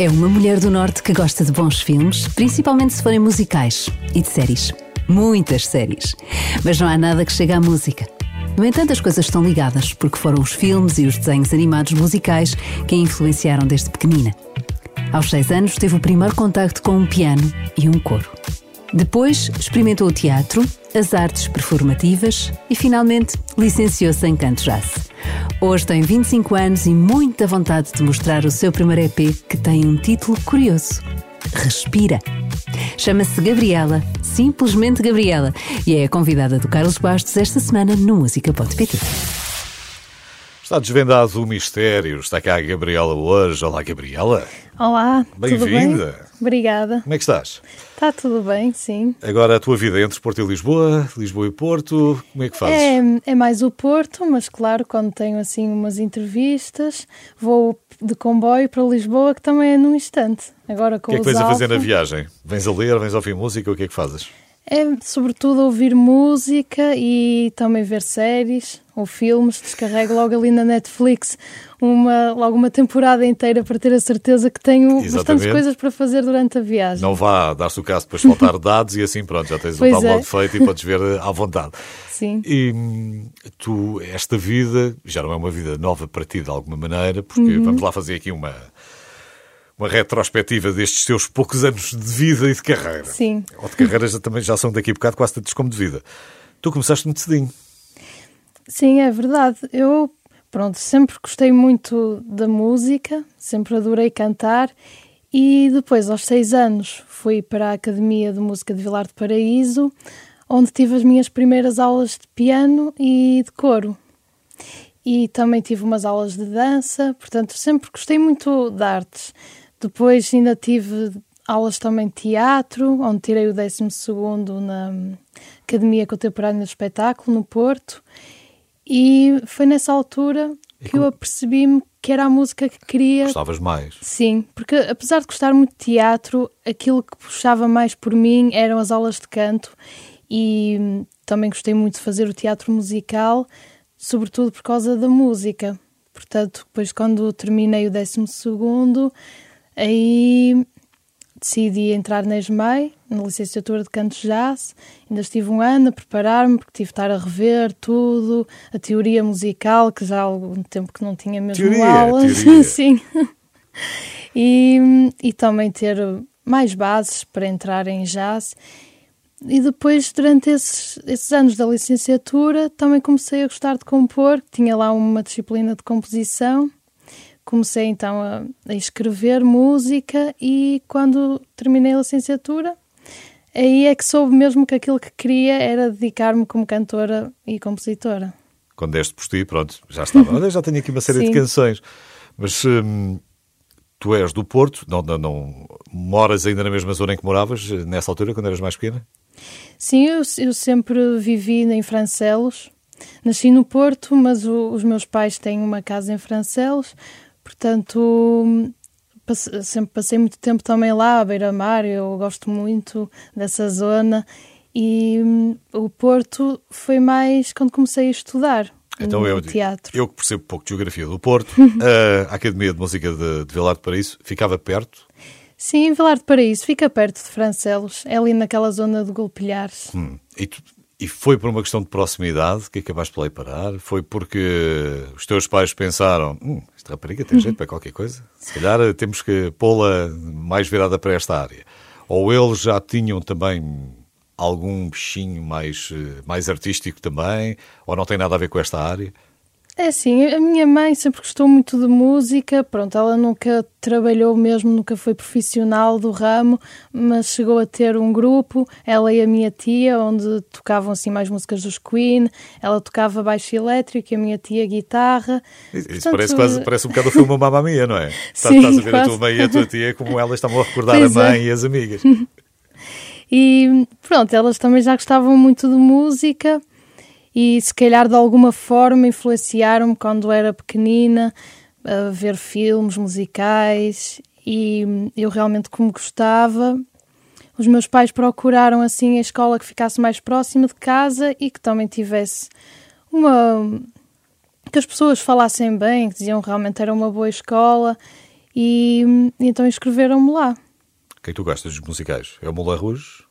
É uma mulher do Norte que gosta de bons filmes, principalmente se forem musicais e de séries. Muitas séries. Mas não há nada que chegue à música. No entanto, as coisas estão ligadas, porque foram os filmes e os desenhos animados musicais que a influenciaram desde pequenina. Aos seis anos, teve o primeiro contacto com um piano e um coro. Depois, experimentou o teatro, as artes performativas e, finalmente, licenciou-se em canto jazz. Hoje tem 25 anos e muita vontade de mostrar o seu primeiro EP que tem um título curioso: Respira. Chama-se Gabriela, simplesmente Gabriela, e é a convidada do Carlos Bastos esta semana no Música.pt. Está desvendado o mistério. Está cá a Gabriela hoje. Olá, Gabriela. Olá, Bem-vinda. Bem? Obrigada. Como é que estás? Está tudo bem, sim. Agora a tua vida entre Porto e Lisboa, Lisboa e Porto, como é que fazes? É, é mais o Porto, mas claro, quando tenho assim umas entrevistas, vou de comboio para Lisboa, que também é num instante. Agora com o que é que vens a fazer na viagem? Vens a ler, vens a ouvir música, o que é que fazes? É sobretudo ouvir música e também ver séries ou filmes. Descarrego logo ali na Netflix uma, logo uma temporada inteira para ter a certeza que tenho Exatamente. bastantes coisas para fazer durante a viagem. Não vá dar-se o caso depois faltar dados e assim pronto, já tens Pois o download é. feito e podes ver à vontade. Sim. E tu, esta vida, já não é uma vida nova para ti de alguma maneira, porque Uhum. vamos lá fazer aqui uma, uma retrospectiva destes teus poucos anos de vida e de carreira. Sim. Ou de carreira já, também já são daqui a bocado quase tantos como de vida. Tu começaste muito cedinho. Sim, é verdade. Eu, pronto, sempre gostei muito da música, sempre adorei cantar e depois, aos seis anos, fui para a Academia de Música de Vilar de Paraíso, onde tive as minhas primeiras aulas de piano e de coro. E também tive umas aulas de dança, portanto, sempre gostei muito de artes. Depois ainda tive aulas também de teatro, onde tirei o 12 na Academia Contemporânea de Espetáculo, no Porto. E foi nessa altura que eu apercebi-me que era a música que queria. Gostavas mais. Sim, porque apesar de gostar muito de teatro, aquilo que puxava mais por mim eram as aulas de canto e também gostei muito de fazer o teatro musical, sobretudo por causa da música. Portanto, depois quando terminei o 12 aí decidi entrar na ESMAI, na licenciatura de canto jazz. Ainda estive um ano a preparar-me, porque tive de estar a rever tudo, a teoria musical, que já há algum tempo que não tinha mesmo Teoria, aulas. teoria. Sim. E, e também ter mais bases para entrar em jazz. E depois, durante esses, esses anos da licenciatura, também comecei a gostar de compor. Tinha lá uma disciplina de composição. Comecei então a, a escrever música e quando terminei a licenciatura, aí é que soube mesmo que aquilo que queria era dedicar-me como cantora e compositora. Quando deste por ti, pronto, já estava. Olha, já tenho aqui uma série de canções. Mas hum, tu és do Porto, não, não, não moras ainda na mesma zona em que moravas, nessa altura, quando eras mais pequena? Sim, eu, eu sempre vivi em Francelos. Nasci no Porto, mas o- os meus pais têm uma casa em Francelos, portanto passe- sempre passei muito tempo também lá, à beira-mar. Eu gosto muito dessa zona e hum, o Porto foi mais quando comecei a estudar Então no eu, teatro. eu que percebo pouco de geografia do Porto, a Academia de Música de, de Vilar de Paraíso ficava perto. Sim, Vilar de Paraíso, fica perto de Francelos, é ali naquela zona de Golpilhares. Hum, E, tu- e foi por uma questão de proximidade que acabaste por lá parar? Foi porque os teus pais pensaram: hum, esta rapariga tem jeito para qualquer coisa? Se calhar eh, temos que pô-la mais virada para esta área. Ou eles já tinham também algum bichinho mais, eh, mais artístico também? Ou não tem nada a ver com esta área? É assim, a minha mãe sempre gostou muito de música, pronto, ela nunca trabalhou mesmo, nunca foi profissional do ramo, mas chegou a ter um grupo, ela e a minha tia, onde tocavam assim mais músicas dos Queen, ela tocava baixo elétrico e a minha tia guitarra. Isso Portanto, parece, quase, parece um bocado o filme Mamma Mia, não é? Estás- Sim, estás a ver a tua quase. mãe e a tua tia como elas estavam a recordar Pois a é. mãe e as amigas. E pronto, elas também já gostavam muito de música e se calhar de alguma forma influenciaram-me quando era pequenina a ver filmes musicais e eu realmente como gostava. Os meus pais procuraram assim a escola que ficasse mais próxima de casa e que também tivesse uma que as pessoas falassem bem, que diziam realmente era uma boa escola e, então inscreveram-me lá. O que é tu gostas dos musicais? É o Moulin Rouge?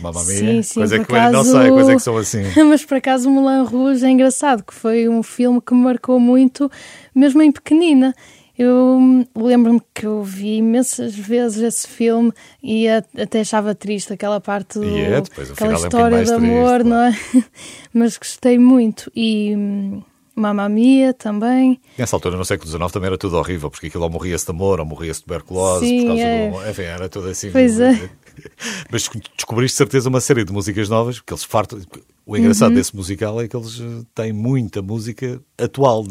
Mamma Mia? Sim, sim, coisa que não acaso- sei, coisa que são assim. Mas por acaso o Moulin Rouge é engraçado, que foi um filme que me marcou muito, mesmo em pequenina. Eu lembro-me que eu vi imensas vezes esse filme e até achava triste aquela parte do, E é, aquela é um história de bocadinho mais amor, triste, não é? Mas gostei muito. E hum, Mamma Mia também. Nessa altura, no século XIX, também era tudo horrível, porque aquilo ou morria-se de amor, ou morria-se de tuberculose, Sim, por causa é. do... Enfim, era tudo assim. Pois é. Mas descobriste de certeza uma série de músicas novas, porque eles fartam... O Uhum. engraçado desse musical é que eles eh, têm muita música atual.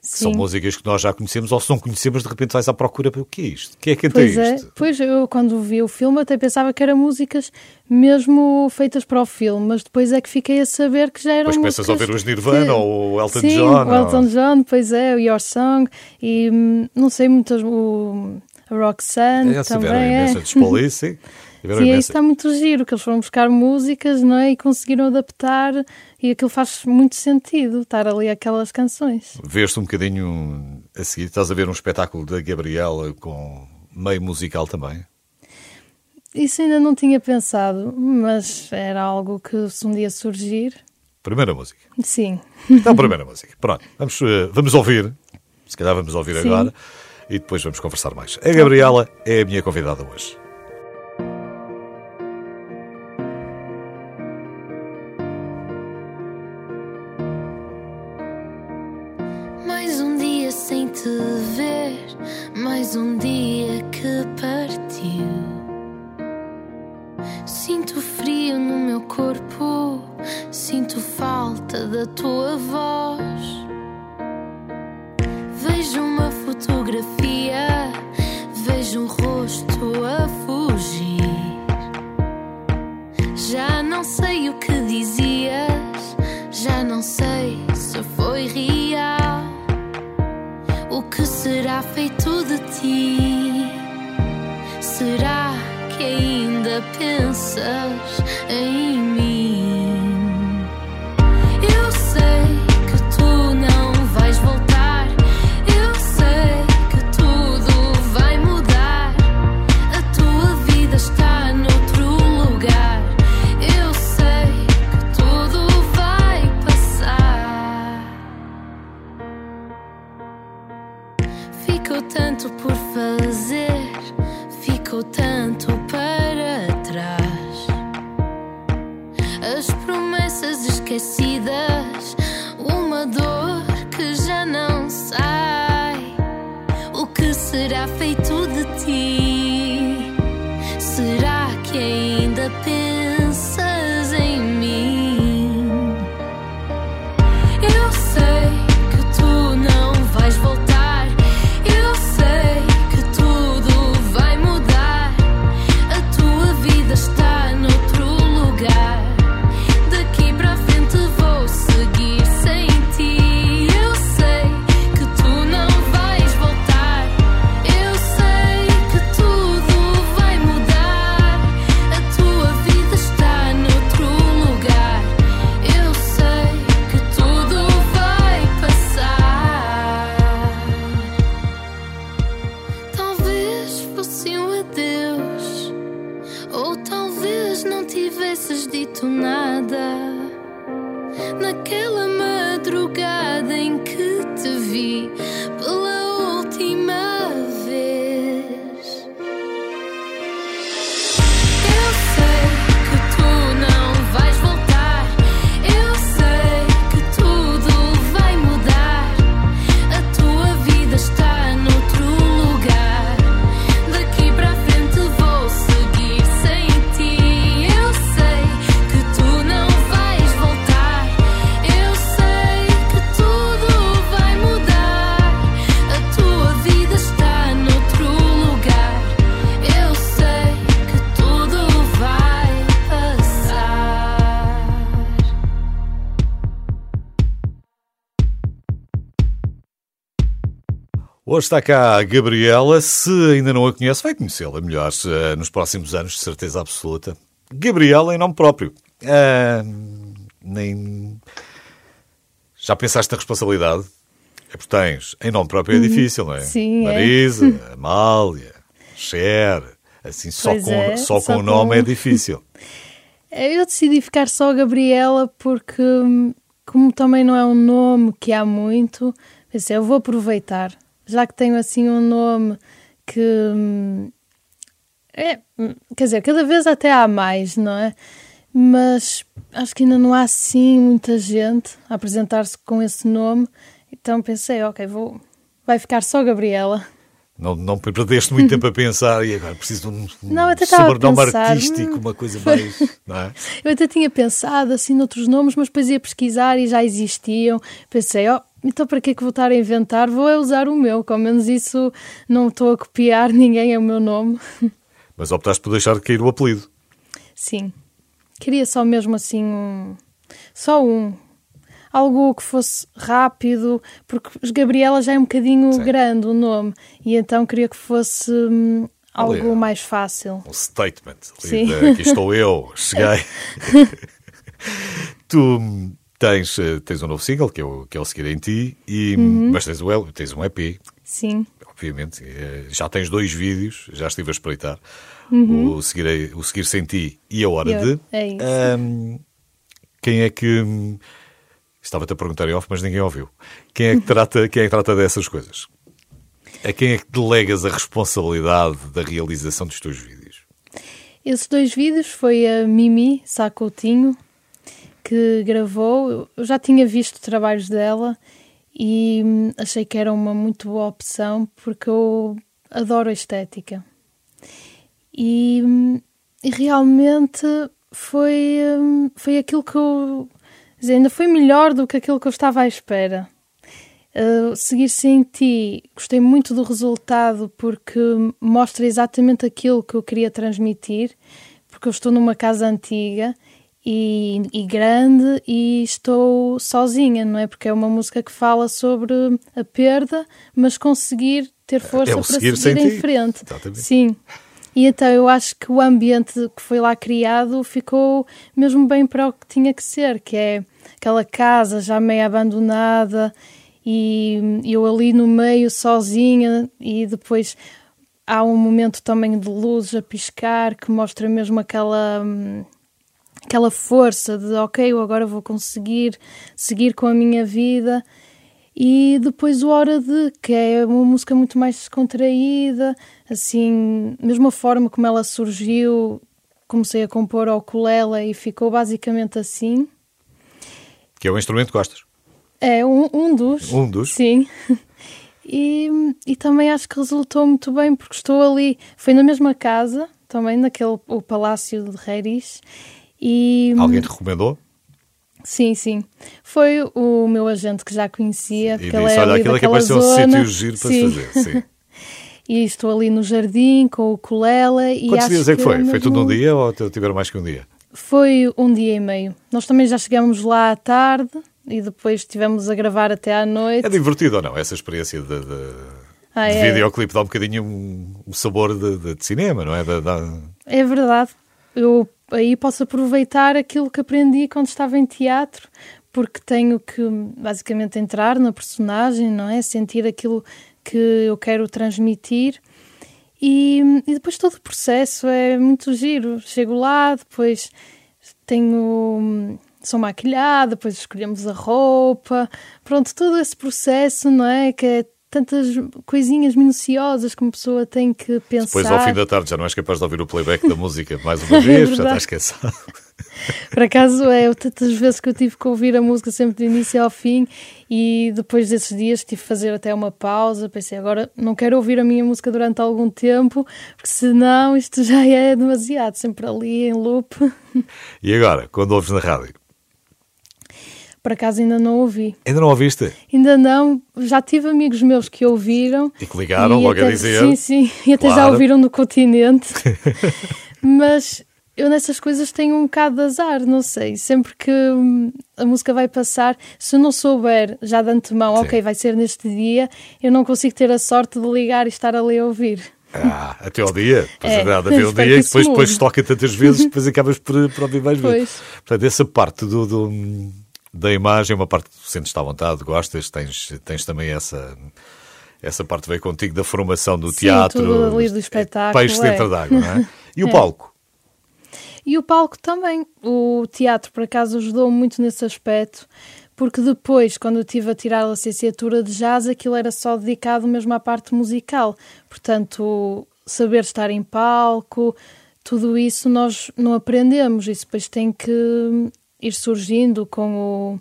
São músicas que nós já conhecemos, ou se não conhecemos, de repente vais à procura para o que é isto? Quem é que canta Pois é, isto? pois eu quando vi o filme até pensava que eram músicas mesmo feitas para o filme, mas depois é que fiquei a saber que já eram Depois começas a músicas ouvir os Nirvana que- ou o Elton Sim, John. o Elton ou- John, pois é, o Your Song e hum, não sei muitas, o Roxanne É, também é. imensa sim. Isso imensa. está muito giro, que eles foram buscar músicas não é? e conseguiram adaptar e aquilo faz muito sentido, estar ali aquelas canções. Veste um bocadinho a seguir, estás a ver um espetáculo da Gabriela com meio musical também. Isso ainda não tinha pensado, mas era algo que se um dia surgir, Primeira música. sim. Então, primeira música. Pronto, vamos, eh, vamos ouvir. Se calhar vamos ouvir Sim. agora e depois vamos conversar mais. A Gabriela é a minha convidada hoje. Mais um dia que partiu. Sinto frio no meu corpo, sinto falta da tua voz. Vejo uma fotografia, vejo um rosto a fugir. Já não sei o que dizias, já não sei se foi real. O que será feito ti? Será que ainda pensas em mim? O que será feito de ti? Será que ainda pensas Hoje está cá a Gabriela. Se ainda não a conhece, vai conhecê-la melhor eh, nos próximos anos, de certeza absoluta. Gabriela em nome próprio. Ah, nem. Já pensaste na responsabilidade? É porque tens. Em nome próprio é difícil, não é? Sim, é. Marisa, Amália. Cher. Assim, só Pois com, é, só só com o nome é difícil. É, Eu decidi ficar só Gabriela porque, hum, como também não é um nome que há muito, pensei, eu vou aproveitar. Já que tenho assim um nome que. hum, É, hum, quer dizer, cada vez até há mais, não é? Mas acho que ainda não há assim muita gente a apresentar-se com esse nome. Então pensei, ok, vou. Vai ficar só Gabriela. Não, não perdeste muito tempo a pensar e agora preciso de um, Não, até sobrenome pensar, artístico, hum. uma coisa mais. Não é? Eu até tinha pensado assim noutros nomes, mas depois ia pesquisar e já existiam. Pensei, ó, então para que é que vou estar a inventar? Vou é usar o meu, ao menos isso não estou a copiar, ninguém é o meu nome. Mas optaste por deixar cair o apelido. Sim. Queria só mesmo assim um. Só um. Algo que fosse rápido, porque os Gabriela já é um bocadinho Sim. grande o nome, e então queria que fosse hum, algo Ali, mais fácil. Um statement. ali Sim. de, aqui estou eu, cheguei. tu tens, eh, tens um novo single, que é o, que é o Seguir em Ti, e, Uhum. mas tens, o, tens um EP, Sim. obviamente. eh, Já tens dois vídeos, já estive a espreitar. O, seguir, o Seguir Sem Ti e A Hora de. é isso. Hum, quem é que. hum, Estava-te a perguntar em off, mas ninguém ouviu. Quem é que trata, quem é que trata dessas coisas? A quem é que delegas a responsabilidade da realização dos teus vídeos? Esses dois vídeos foi a Mimi Sacoutinho que gravou. Eu já tinha visto trabalhos dela e hum, achei que era uma muito boa opção porque eu adoro a estética. E, hum, e realmente foi, hum, foi aquilo que eu. dizer, ainda foi melhor do que aquilo que eu estava à espera. Uh, seguir sem ti, gostei muito do resultado porque mostra exatamente aquilo que eu queria transmitir, porque eu estou numa casa antiga e, e grande e estou sozinha, não é? Porque é uma música que fala sobre a perda, mas conseguir ter força É para seguir em ti. frente. Exatamente. Sim. E então eu acho que o ambiente que foi lá criado ficou mesmo bem para o que tinha que ser, que é aquela casa já meio abandonada e eu ali no meio sozinha e depois há um momento também de luzes a piscar que mostra mesmo aquela hum, aquela força de ok, eu agora vou conseguir seguir com a minha vida e depois o Hora de, que é uma música muito mais descontraída, assim, mesmo a forma como ela surgiu, comecei a compor ao ukulele e ficou basicamente assim. Que é o instrumento que gostas. É um, um dos. Um dos? Sim. E, e também acho que resultou muito bem, porque estou ali, foi na mesma casa, também naquele o Palácio de Reiris. E, Alguém te recomendou? Sim, sim. Foi o meu agente que já conhecia, E disse, olha, aquilo é de ser um sítio giro para se Sim. fazer. Sim. E estou ali no jardim com o e Quantos dias é que foi? é Foi tudo num mesmo- dia ou tiveram mais que um dia? Foi um dia e meio. Nós também já chegamos lá à tarde e depois estivemos a gravar até à noite. É divertido ou não? Essa experiência de, de, Ah, de é. videoclipe dá um bocadinho um, um sabor de, de- de cinema, não é? Da- da- É verdade. Eu aí posso aproveitar aquilo que aprendi quando estava em teatro, porque tenho que basicamente entrar na personagem, não é? Sentir aquilo que eu quero transmitir. E, e depois todo o processo é muito giro. Chego lá, depois tenho. Sou maquilhada, depois escolhemos a roupa. Pronto, todo esse processo, não é? Que é tantas coisinhas minuciosas que uma pessoa tem que pensar. Depois, ao fim da tarde, já não és capaz de ouvir o playback da música mais uma vez, já verdade. estás cansado. Por acaso é, eu, tantas vezes que eu tive que ouvir a música sempre do início ao fim e depois desses dias tive que fazer até uma pausa. Pensei, agora não quero ouvir a minha música durante algum tempo, porque senão isto já é demasiado, sempre ali em loop. E agora, quando ouves na rádio? Por acaso ainda não ouvi. Ainda não ouviste? Ainda não, já tive amigos meus que ouviram. E que ligaram e logo a até- dizer. Sim, sim, e até já Claro. ouviram no continente. Mas eu nessas coisas tenho um bocado de azar, não sei. Sempre que hum, a música vai passar, se eu não souber já de antemão, Sim. ok, vai ser neste dia, eu não consigo ter a sorte de ligar e estar ali a ouvir. Ah, até ao dia. Depois É, é, nada, até ao dia e depois, depois toca tantas vezes, depois acabas por, por ouvir mais vezes. Pois. Portanto, essa parte do, do- da imagem é uma parte que sentes-te à vontade, gostas, tens, tens também essa, Essa parte veio contigo da formação do Sim, teatro. tudo ali do espetáculo, Peixe é. dentro d'água, não é? E o É. palco? E o palco também. O teatro, por acaso, ajudou muito nesse aspecto, porque depois, quando eu estive a tirar a licenciatura de jazz, aquilo era só dedicado mesmo à parte musical. Portanto, saber estar em palco, tudo isso nós não aprendemos. Isso depois tem que ir surgindo com o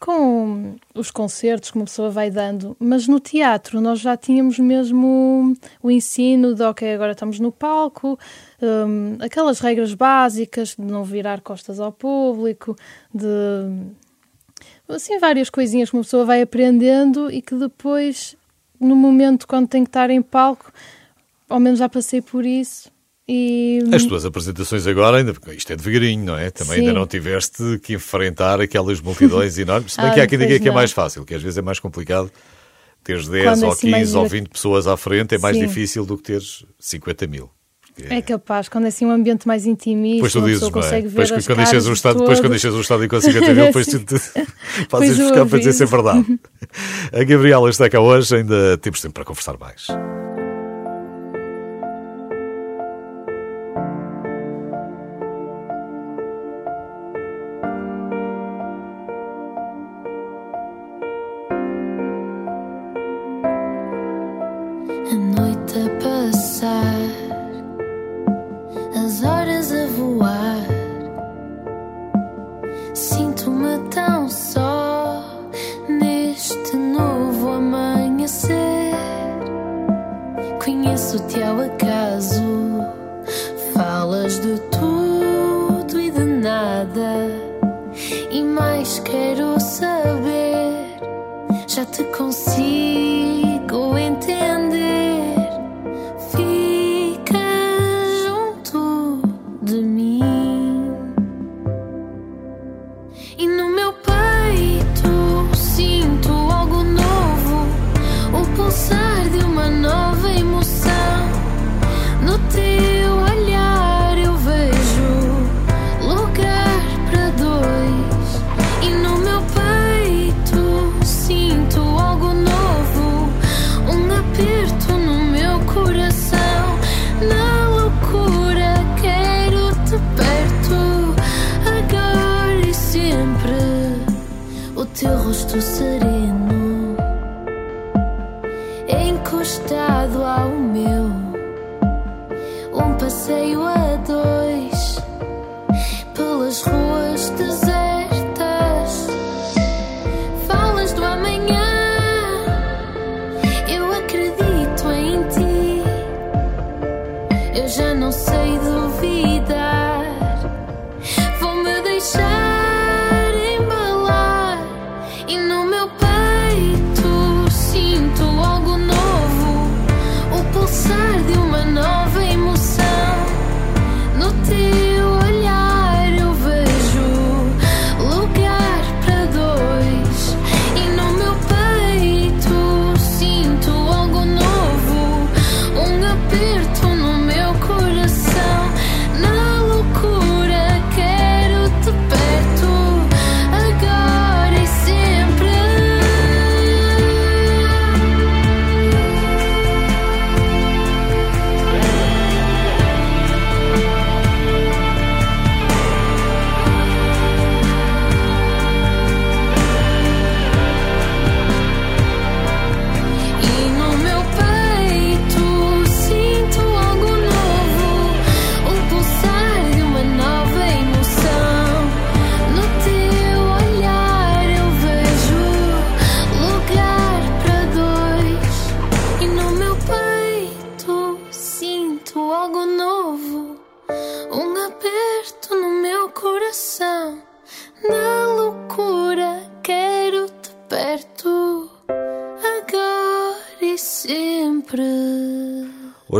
com os concertos que uma pessoa vai dando, mas no teatro nós já tínhamos mesmo o ensino de ok, agora estamos no palco, hum, aquelas regras básicas de não virar costas ao público, de assim várias coisinhas que uma pessoa vai aprendendo e que depois, no momento quando tem que estar em palco, ao menos já passei por isso e As tuas apresentações agora, ainda, isto é devagarinho, não é? Também Sim. ainda não tiveste que enfrentar aquelas multidões enormes. Se bem Ah, que há quem diga que é mais fácil, que às vezes é mais complicado teres 10 Quando é ou assim mais 15 ou dire- 20 pessoas à frente, é mais Sim. difícil do que teres 50 mil. Porque é capaz, quando é assim um ambiente mais intimista, Depois tu dizes, não é? consegue ver Depois as quando deixas de estado, depois quando deixas o estado com 50 mil, depois tu te fazes buscar para dizer se é verdade. A Gabriela está cá hoje, ainda temos tempo para conversar mais.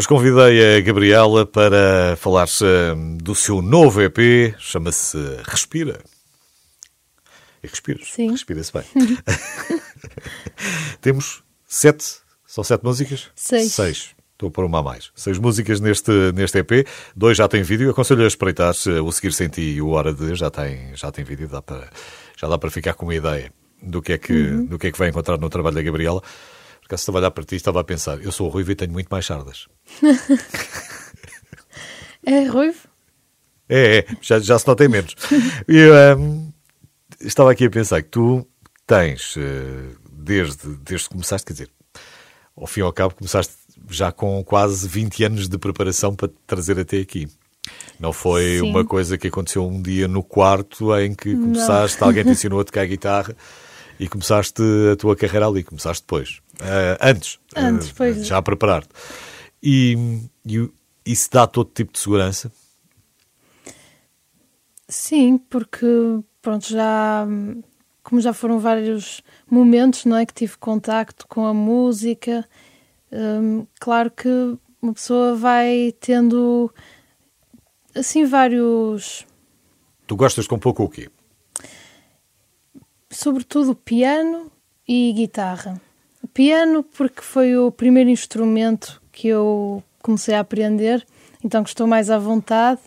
Hoje convidei a Gabriela para falar-se hum, do seu novo EP, chama-se Respira. E respiras? Sim. Respira-se bem. Temos sete, são sete músicas? Seis. Seis. Estou a pôr uma a mais. Seis músicas neste, neste EP. Dois já têm vídeo. Aconselho a espreitar eh, o Seguir Sem Ti e o Hora de já tem, já tem vídeo. Dá para, já dá para ficar com uma ideia do que, é que, Uhum. do que é que vai encontrar no trabalho da Gabriela. Por acaso estava a olhar para ti e estava a pensar, eu sou o Ruivo e tenho muito mais sardas. É ruivo? É, é, já, já se nota menos. Hum, estava aqui a pensar que tu tens, eh, desde, desde que começaste, quer dizer, ao fim e ao cabo, começaste já com quase 20 anos de preparação para te trazer até aqui. Não foi Sim. uma coisa que aconteceu um dia no quarto em que começaste, alguém te ensinou a tocar guitarra e começaste a tua carreira ali, começaste depois. Ah, antes, Antes, ah, pois. já a preparar-te. E, e isso dá todo tipo de segurança? Sim, porque pronto, já como já foram vários momentos, não é, que tive contacto com a música, hum, claro que uma pessoa vai tendo assim vários, Tu gostas com pouco o quê? Sobretudo piano e guitarra. Piano porque foi o primeiro instrumento que eu comecei a aprender, então que estou mais à vontade.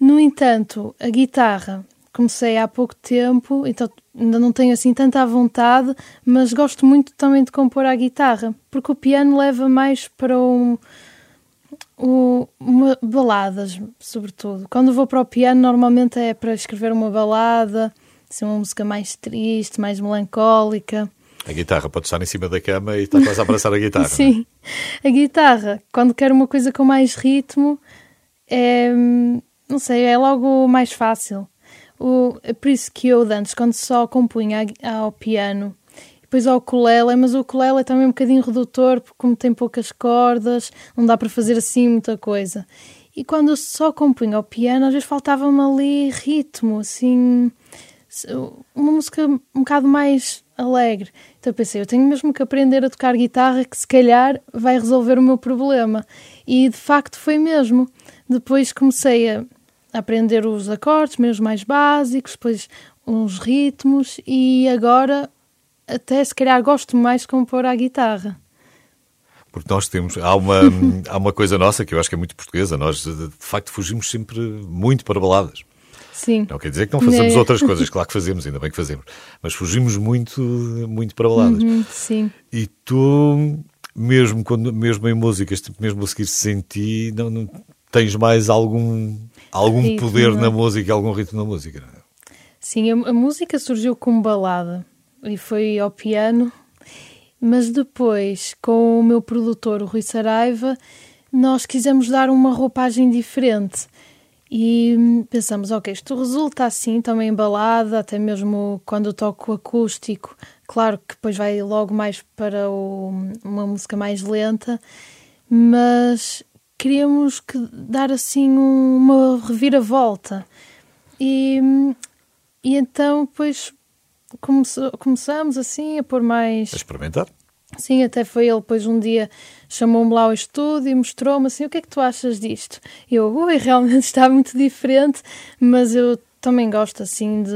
No entanto, a guitarra comecei há pouco tempo, então ainda não tenho assim tanta à vontade, mas gosto muito também de compor à guitarra, porque o piano leva mais para um, o- uma- baladas, sobretudo. Quando vou para o piano, normalmente é para escrever uma balada, assim, uma música mais triste, mais melancólica. A guitarra pode estar em cima da cama e está quase a abraçar a guitarra. é? Sim. A guitarra, quando quero uma coisa com mais ritmo, é. Não sei, é logo mais fácil. O, é por isso que eu, antes, quando só compunha ao piano, depois ao ukulele, mas o ukulele é também um bocadinho redutor, porque como tem poucas cordas, não dá para fazer assim muita coisa. E quando eu só compunha ao piano, às vezes faltava-me ali ritmo, assim, uma música um bocado mais alegre. Então eu pensei, eu tenho mesmo que aprender a tocar guitarra, que se calhar vai resolver o meu problema. E de facto foi mesmo. Depois comecei a aprender os acordes, mesmo mais básicos, depois uns ritmos e agora até se calhar gosto mais de compor à guitarra. Porque nós temos. Há uma, há uma coisa nossa que eu acho que é muito portuguesa. Nós, de facto, fugimos sempre muito para baladas. Sim. Não quer dizer que não fazemos É. outras coisas, claro que fazemos, ainda bem que fazemos. Mas fugimos muito, muito para baladas. Uhum, sim. E tu, mesmo, quando, mesmo em músicas, mesmo a seguir sem ti, não, não- tens mais algum, algum Ritmo, poder na música, algum ritmo na música. não é? Sim, a, a música surgiu como balada e foi ao piano, mas depois, com o meu produtor, o Rui Saraiva, nós quisemos dar uma roupagem diferente e pensamos, ok, isto resulta assim também em balada, até mesmo quando eu toco acústico, claro que depois vai logo mais para o- uma música mais lenta, mas queríamos que dar assim um- uma reviravolta. E, e então, depois começamos assim a pôr mais. A experimentar? Sim, até foi ele depois um dia chamou-me lá ao estúdio e mostrou-me assim: o que é que tu achas disto? Eu, ui, realmente está muito diferente, mas eu também gosto assim de,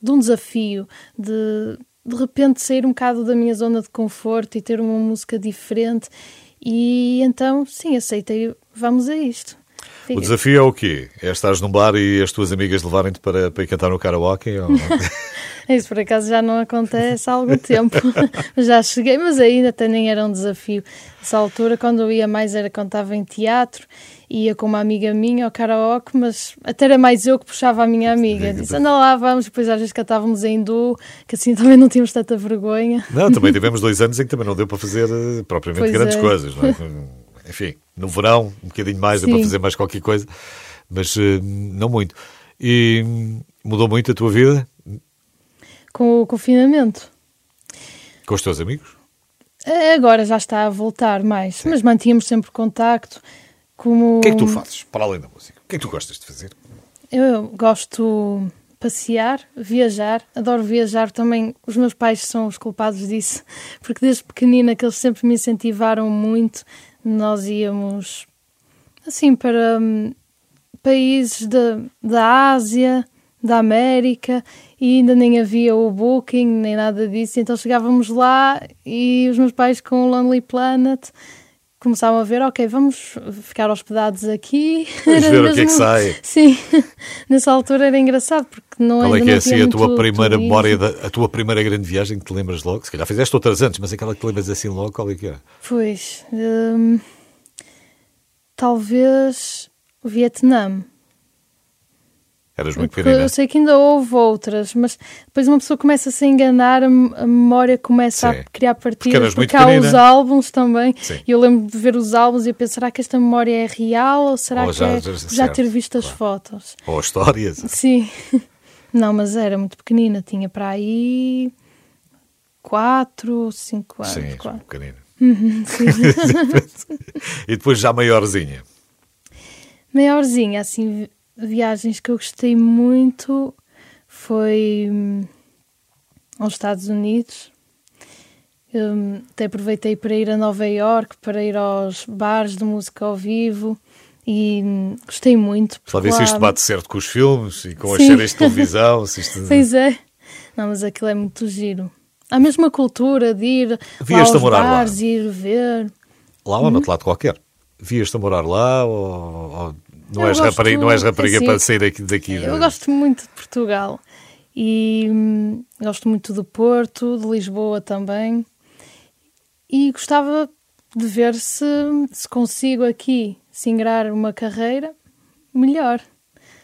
de um desafio, de de repente sair um bocado da minha zona de conforto e ter uma música diferente. E então, sim, aceitei, vamos a isto. O desafio é o quê? É estares num bar e as tuas amigas levarem-te para, para ir cantar no karaoke? Ou... Isso por acaso já não acontece há algum tempo. já cheguei, mas ainda até nem era um desafio. Nessa altura, quando eu ia mais, era quando estava em teatro, ia com uma amiga minha ao karaoke, mas até era mais eu que puxava a minha amiga. Disse, anda lá, vamos. Depois às vezes cantávamos em duo, que assim também não tínhamos tanta vergonha. Não, também tivemos dois anos em que também não deu para fazer eh, propriamente Pois grandes é. coisas. Não é? Enfim, no verão, um bocadinho mais, Sim. para fazer mais qualquer coisa, mas eh, não muito. E hum, mudou muito a tua vida Com o confinamento. com os teus amigos? Eh, Agora já está a voltar mais, mas mantínhamos sempre contacto. Como O que é que tu fazes, para além da música? O que é que tu gostas de fazer? Eu gosto de passear, viajar, adoro viajar também. Os meus pais são os culpados disso, porque desde pequenina que eles sempre me incentivaram muito. Nós íamos assim para hum, países da, da Ásia, da América e ainda nem havia o Booking nem nada disso. Então chegávamos lá e os meus pais com o Lonely Planet começavam a ver, ok, vamos ficar hospedados aqui. Vamos ver o que é que mesmo- sai. Sim, nessa altura era engraçado porque não Qual é que é assim a tua primeira turismo. memória, da, a tua primeira grande viagem que te lembras logo? Se calhar fizeste outras antes, mas aquela que te lembras assim logo, qual é que era? Pois, hum, talvez o Vietnã. Eras muito Porque pequenina. eu sei que ainda houve outras, mas depois uma pessoa começa a se enganar, a, memória começa Sim. a criar Porque partidas, muito porque há pequenina. os álbuns também. Sim. E eu lembro de ver os álbuns e a pensar, será que esta memória é real ou será Ou que já- é já- já ter visto as claro. fotos? Ou histórias. Sim. Não, mas era muito pequenina, tinha para aí quatro, cinco anos. Sim, muito quatro. pequenina. Sim. E depois já maiorzinha. Maiorzinha, assim, viagens que eu gostei muito foi hum, aos Estados Unidos. Hum, até aproveitei para ir a Nova York, para ir aos bares de música ao vivo e hum, gostei muito. Só porque ver se lá- isto bate certo com os filmes e com as Sim. séries de televisão. Se isto... Pois é. Não, mas aquilo é muito giro. A mesma cultura de ir lá Vieste aos morar lá? bares e ir ver. Lá ou noutro lado qualquer? Vias-te a morar lá ou, ou não, Eu és rapariga, não és rapariga assim, para sair daqui? daqui Eu de- gosto muito de Portugal e hum, gosto muito do Porto, de Lisboa também. E gostava de ver se, se consigo aqui singrar uma carreira melhor.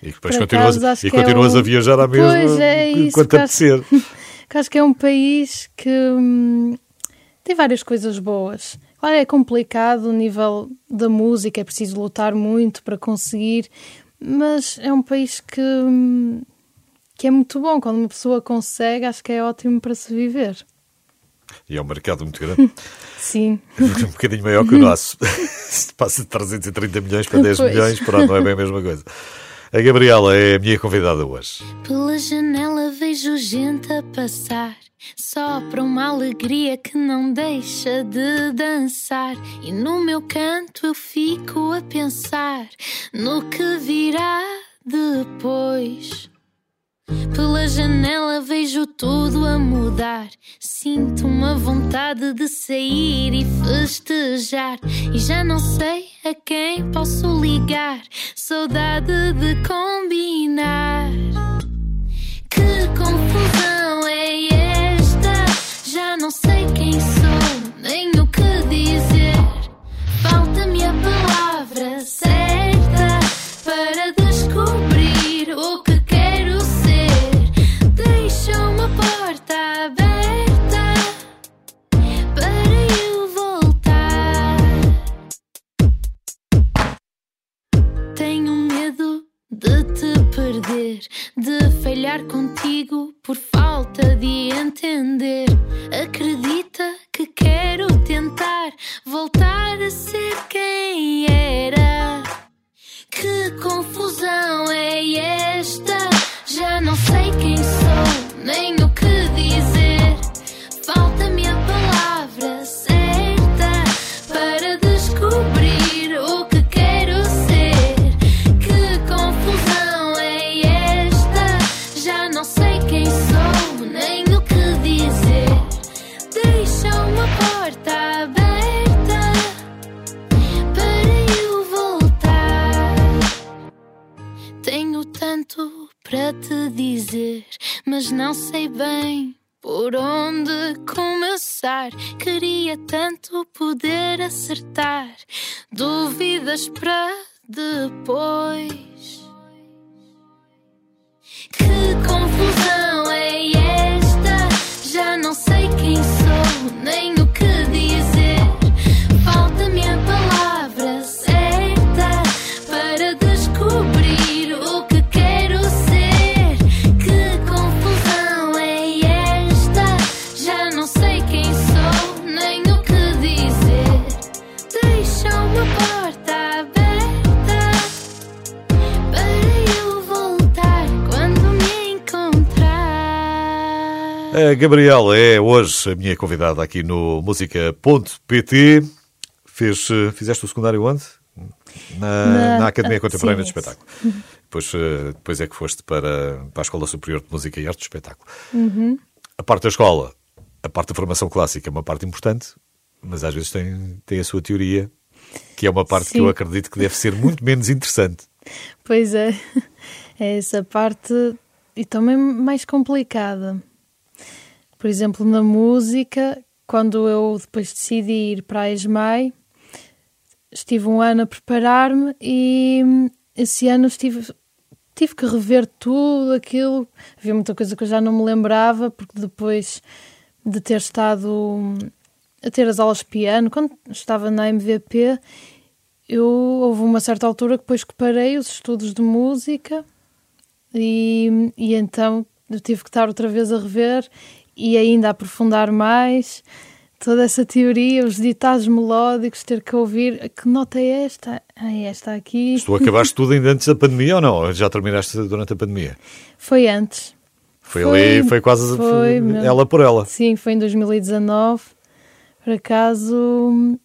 E depois por continuas, acaso, e é continuas um- a viajar à mesma Pois, é isso, quanto que acho- acho que é um país que hum, tem várias coisas boas. Claro, é complicado o nível da música, é preciso lutar muito para conseguir, mas é um país que, que é muito bom. Quando uma pessoa consegue, acho que é ótimo para se viver. E é um mercado muito grande, Sim. um bocadinho maior que o nosso. Se Passa de 330 milhões para 10 Pois. milhões, pronto, não é bem a mesma coisa. A Gabriela é a minha convidada hoje. Pela janela vejo gente a passar. Só para uma alegria que não deixa de dançar. E no meu canto eu fico a pensar no que virá depois. Pela janela vejo tudo a mudar. Sinto uma vontade de sair e festejar. E já não sei a quem posso ligar. Saudade de combinar. Que de falhar contigo por falta de entender. Acredita A Gabriela é hoje a minha convidada aqui no música.pt. Fez, eh, fizeste o secundário onde? Na, Na- na Academia Contemporânea sim, de Espetáculo. Depois, eh, depois é que foste para, para a Escola Superior de Música e Arte do Espetáculo. Uhum. A parte da escola, a parte da formação clássica é uma parte importante, mas às vezes tem, tem a sua teoria Que é uma parte que Sim. eu acredito que deve ser muito menos interessante. Pois é, é essa parte e também mais complicada. Por exemplo, na música, quando eu depois decidi ir para a ESMAI, estive um ano a preparar-me e esse ano estive, tive que rever tudo aquilo. Havia muita coisa que eu já não me lembrava, porque depois de ter estado a ter as aulas de piano, quando estava na MVP, eu houve uma certa altura que depois que parei os estudos de música e, e então tive que estar outra vez a rever e ainda a aprofundar mais toda essa teoria, os ditados melódicos, ter que ouvir que nota é esta? Ah, é esta aqui. Tu acabaste tudo ainda antes da pandemia ou não? Já terminaste durante a pandemia? Foi antes. Foi, Foi- ali, foi quase foi ela por ela. Sim, foi em 2019. Por acaso.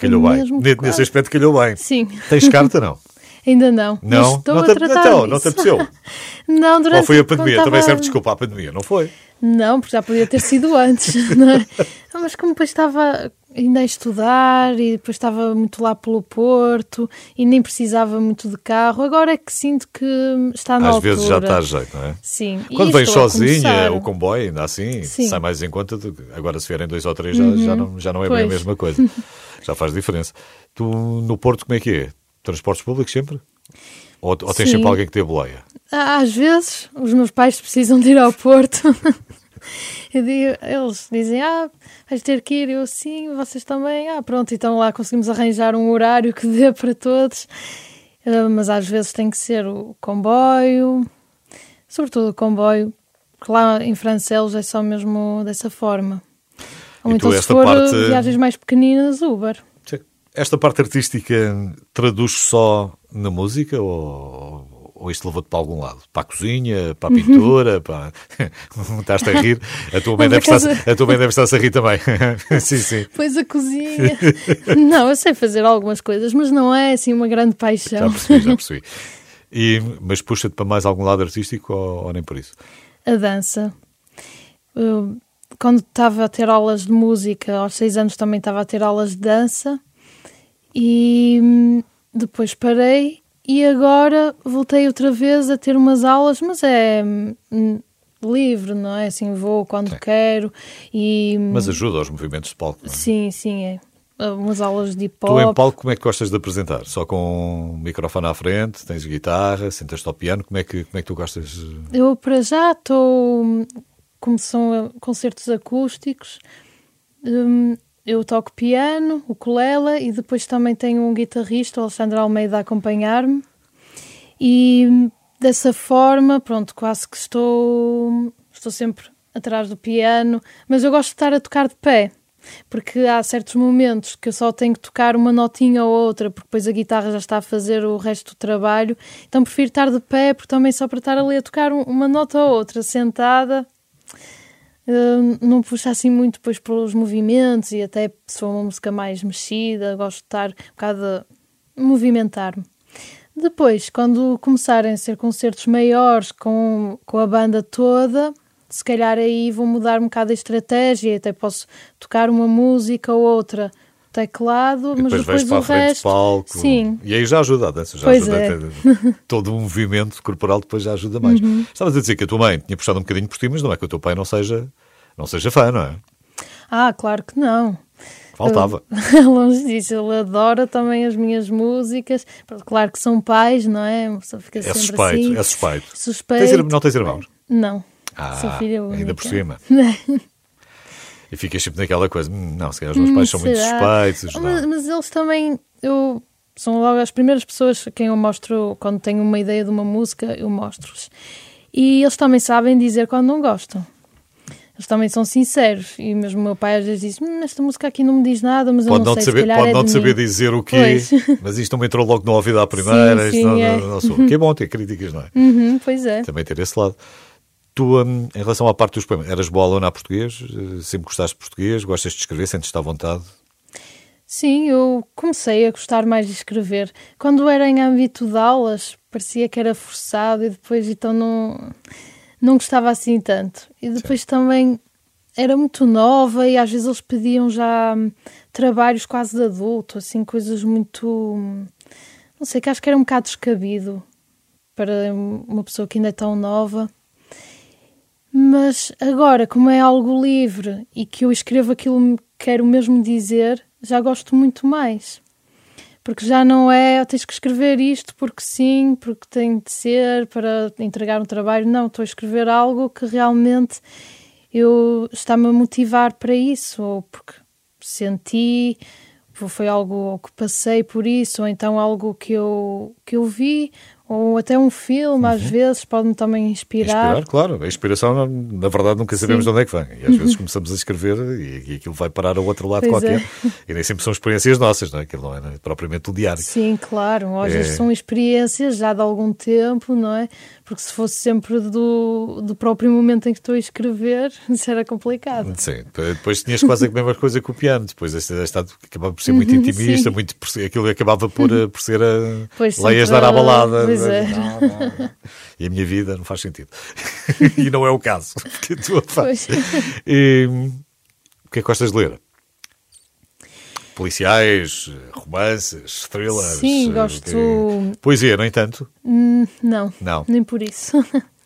Calhou bem. quase. Nesse aspecto calhou bem. Sim, Tens carta, não? ainda não. Não? estou não a te, tratar então, não te apeteceu? Não, durante Ou foi a pandemia? Também estava- serve desculpa à pandemia, não foi? Não, porque já podia ter sido antes, não é? Mas como depois estava ainda a estudar e depois estava muito lá pelo Porto e nem precisava muito de carro, agora é que sinto que está na Às altura. vezes já está a jeito, não é? Sim. e Quando estou a sozinha, o comboio, ainda assim, Sim. Uhum. sai mais em conta. do agora, se vierem dois ou três, já, já, não, já não é bem a mesma coisa. Já faz diferença. Tu, no Porto, como é que é? Transportes públicos sempre? Ou, ou tens Sim. sempre alguém que te boleia? Ah, Às vezes os meus pais precisam de ir ao Porto. Digo- eles dizem, ah, vais ter que ir. Eu, sim, vocês também. Ah, pronto, então lá conseguimos arranjar um horário que dê para todos. Ah, mas às vezes tem que ser o comboio, sobretudo o comboio, porque lá em Francelos é só mesmo dessa forma. Ou E tu, então se for parte- viagens mais pequeninas, Uber. Esta parte artística traduz só na música ou, ou isto levou-te para algum lado? Para a cozinha, para a pintura? para... Estás-te a rir? A tua mãe deve, estar, acaso- a tua mãe deve estar-se a rir também. sim, sim. Pois a cozinha. não, eu sei fazer algumas coisas, mas não é assim uma grande Já paixão. percebi, já percebi. E, mas puxa-te para mais algum lado artístico ou, ou nem por isso? A dança. Eu, quando estava a ter aulas de música, aos seis anos também estava a ter aulas de dança e hum, depois parei e agora voltei outra vez a ter umas aulas, mas é hum, livre, não é? Assim, vou quando Sim. quero e hum, Mas ajuda aos movimentos de palco. não é? sim, sim, é. Umas aulas de hip Tu em palco como é que gostas de apresentar? Só com o microfone à frente, tens guitarra, sentas-te ao piano, como é que, como é que tu gostas? Eu para já estou. Como são uh, concertos acústicos, hum, eu toco piano, o ukulele e depois também tenho um guitarrista, o Alexandre Almeida, a acompanhar-me. E dessa forma, pronto, quase que estou, estou sempre atrás do piano, mas eu gosto de estar a tocar de pé. Porque há certos momentos que eu só tenho que tocar uma notinha ou outra, porque depois a guitarra já está a fazer o resto do trabalho. Então prefiro estar de pé, porque também só para estar ali a tocar um- uma nota ou outra sentada, não puxa assim muito depois pelos movimentos e até for uma música mais mexida, gosto de estar um bocado a movimentar-me. Depois, quando começarem a ser concertos maiores com, com a banda toda, se calhar aí vou mudar um bocado a estratégia, até posso tocar uma música ou outra teclado, mas depois depois para o a frente resto. do palco. Sim, E aí já ajuda a dança, já Pois ajuda é. todo o movimento corporal depois já ajuda mais. Uhum. Estavas a dizer que a tua mãe tinha puxado um bocadinho por ti, mas não é que o teu pai não seja, não seja fã, não é? Ah, claro que não. Faltava. Longe disso, ele adora também as minhas músicas. Claro que são pais, não é? Uma pessoa fica É sempre suspeito, assim. é suspeito. Suspeito. Tens não tens irmãos? Não. Ah, ainda por cima. E ficas sempre naquela coisa, "Hum, não, se calhar os meus pais são muito Será? suspeitos. Mas, mas eles também, eu são logo as primeiras pessoas a quem eu mostro quando tenho uma ideia de uma música, eu mostro-os. E eles também sabem dizer quando não gostam. Eles também são sinceros. E mesmo o meu pai às vezes diz: hum, esta música aqui não me diz nada, mas eu Pode não não, sei, saber, pode é não saber mim." dizer o quê, Pois. mas isto não me entrou logo no ouvido à primeira. Sim, isto não, sim, é. não, não sou. Que é bom ter críticas, não é? Uhum, pois é. Também ter esse lado. Tu, hum, em relação à parte dos poemas, eras boa aluna a português? Eh, Sempre gostaste de português? Gostas de escrever? Sentes-te à vontade? Sim, eu comecei a gostar mais de escrever. Quando era em âmbito de aulas, parecia que era forçado e depois então não, não gostava assim tanto. E depois também era muito nova e às vezes eles pediam já trabalhos quase de adulto, assim, coisas muito. Não sei, que acho que era um bocado descabido para uma pessoa que ainda é tão nova. Mas agora, como é algo livre e que eu escrevo aquilo que quero mesmo dizer, já gosto muito mais. Porque já não é, tens que escrever isto porque sim, porque tem de ser para entregar um trabalho. Não, estou a escrever algo que realmente eu está-me a motivar para isso, ou porque senti, foi algo que passei por isso, ou então algo que eu, que eu vi, ou até um filme, às vezes, pode-me também inspirar. Inspirar, claro. A inspiração, na verdade, nunca sabemos Sim. de onde é que vem. E às vezes começamos a escrever e, e aquilo vai parar ao outro lado Pois qualquer. é. E nem sempre são experiências nossas, não é? Aquilo não é propriamente um diário. Sim, claro. Às É. vezes são experiências já de algum tempo, não é? Porque se fosse sempre do, do próprio momento em que estou a escrever, isso era complicado. Sim, depois tinhas quase a mesma coisa com o piano. Depois este estado acabava por ser muito intimista, Sim. muito aquilo acabava por, eh, por ser a Pois leias sempre, dar à balada. pois é. Não, não, não. E a minha vida não faz sentido. e não é o caso. Porque a tua faz. E, o que é que gostas de ler? Policiais, romances, thrillers? Sim, eh, gosto. que- Poesia, no entanto? Hum, Não, Não. nem por isso.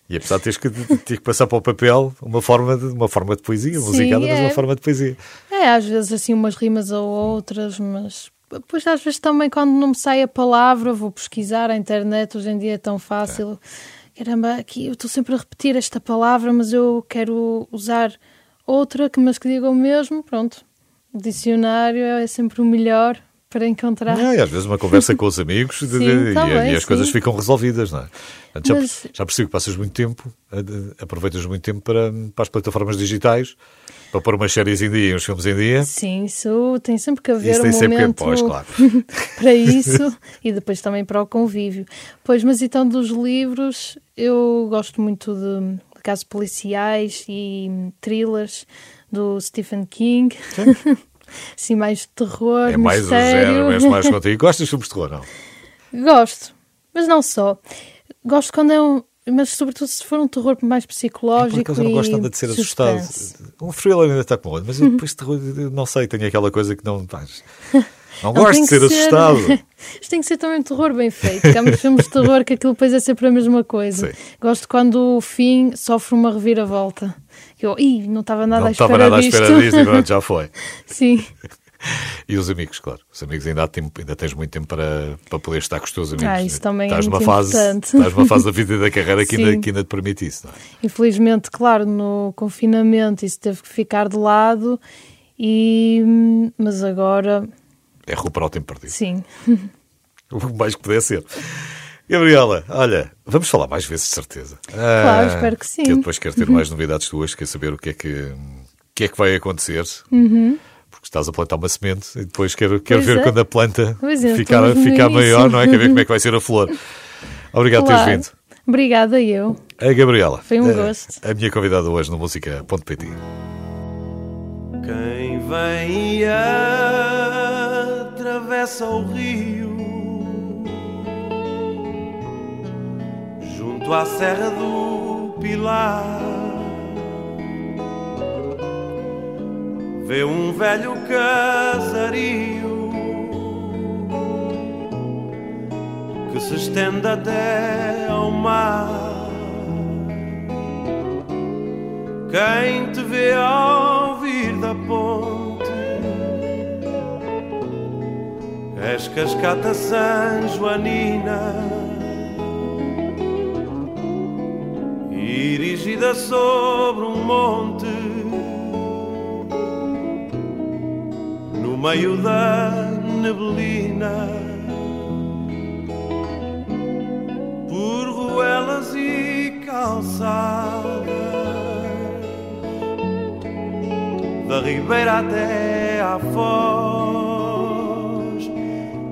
E apesar de teres que, de ter que passar para o papel uma forma de, uma forma de poesia, Sim, musicada, mas é. uma forma de poesia. É, às vezes assim umas rimas ou outras, mas depois às vezes também quando não me sai a palavra vou pesquisar a internet, hoje em dia é tão fácil. Caramba, aqui eu estou sempre a repetir esta palavra, mas eu quero usar outra que mas que diga o mesmo, pronto. O dicionário é sempre o melhor para encontrar. Ah, e às vezes uma conversa com os amigos Sim, de- e, também, e as coisas sim. ficam resolvidas, não é? Já, Mas- já percebo que passas muito tempo, eh, aproveitas muito tempo para, para as plataformas digitais, para pôr umas séries em dia e uns filmes em dia. Sim, isso tem sempre que haver Isso um tem sempre que momento pois, claro. para isso e depois também para o convívio. Pois, mas então dos livros, eu gosto muito de, de casos policiais e thrillers do Stephen King. assim, mais terror, É mais o mistério. género, mexe mais contigo. Gostas de filmes de terror, não? Gosto, mas não só. Gosto quando é um. Mas sobretudo se for um terror mais psicológico. Por acaso eu não gosto nada de ser assustado. Um thriller ainda está com outro, mas eu depois de terror, não sei, tenho aquela coisa que não faz. Não Não, gosto de que ser assustado. Isto tem que ser também um terror bem feito. Há muitos filmes de terror que aquilo depois é sempre a mesma coisa. Sim. Gosto quando o fim sofre uma reviravolta. Eu, ih, não estava nada Não à estava espera nada à disto. espera disto e pronto, já foi. Sim, E os amigos, claro. Os amigos ainda, há tempo, ainda tens muito tempo para, para poder estar com os teus amigos. Ah, isso também é estás muito numa fase, importante. Estás numa fase da vida e da carreira que ainda, que ainda te permite isso, não é? infelizmente, claro, no confinamento isso teve que ficar de lado. E, mas agora, É recuperar o tempo perdido. sim. O mais que puder ser. Gabriela, olha, vamos falar mais vezes, de certeza. Claro, Ah, espero que sim. Eu depois quero ter mais novidades tuas, quero saber o que é que, o que, é que vai acontecer. Porque estás a plantar uma semente e depois quero, quero Uhum. Pois ver é. quando a planta é, ficar, ficar maior, não é? Quero ver como é que vai ser a flor. Obrigado por Claro. teres vindo. Obrigada, eu. A Gabriela. Foi um a- gosto. A minha convidada hoje no música.pt. Quem vem e atravessa o rio junto à Serra do Pilar vê um velho casario que se estende até ao mar. Quem te vê ao vir da ponte És cascata San Joanina Erigida sobre um monte No meio da neblina Por ruelas e calçadas da ribeira até à foz,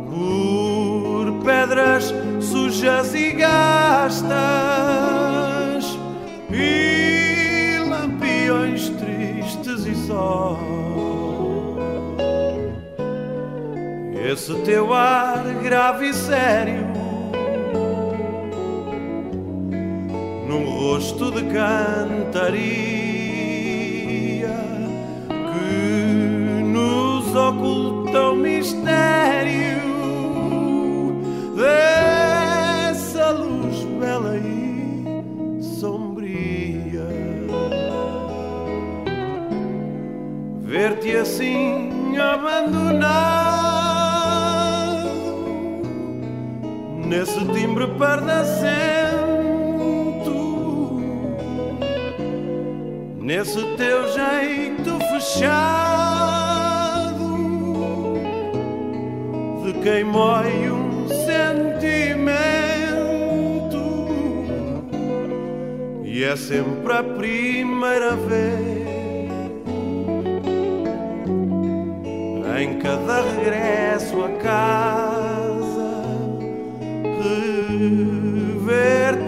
por pedras sujas e gastas Esse teu ar grave e sério num rosto de cantaria abandonado. Nesse timbre pardacento, nesse teu jeito fechado. De quem mói um sentimento. E é sempre a primeira vez. Em cada regresso a casa, rever-te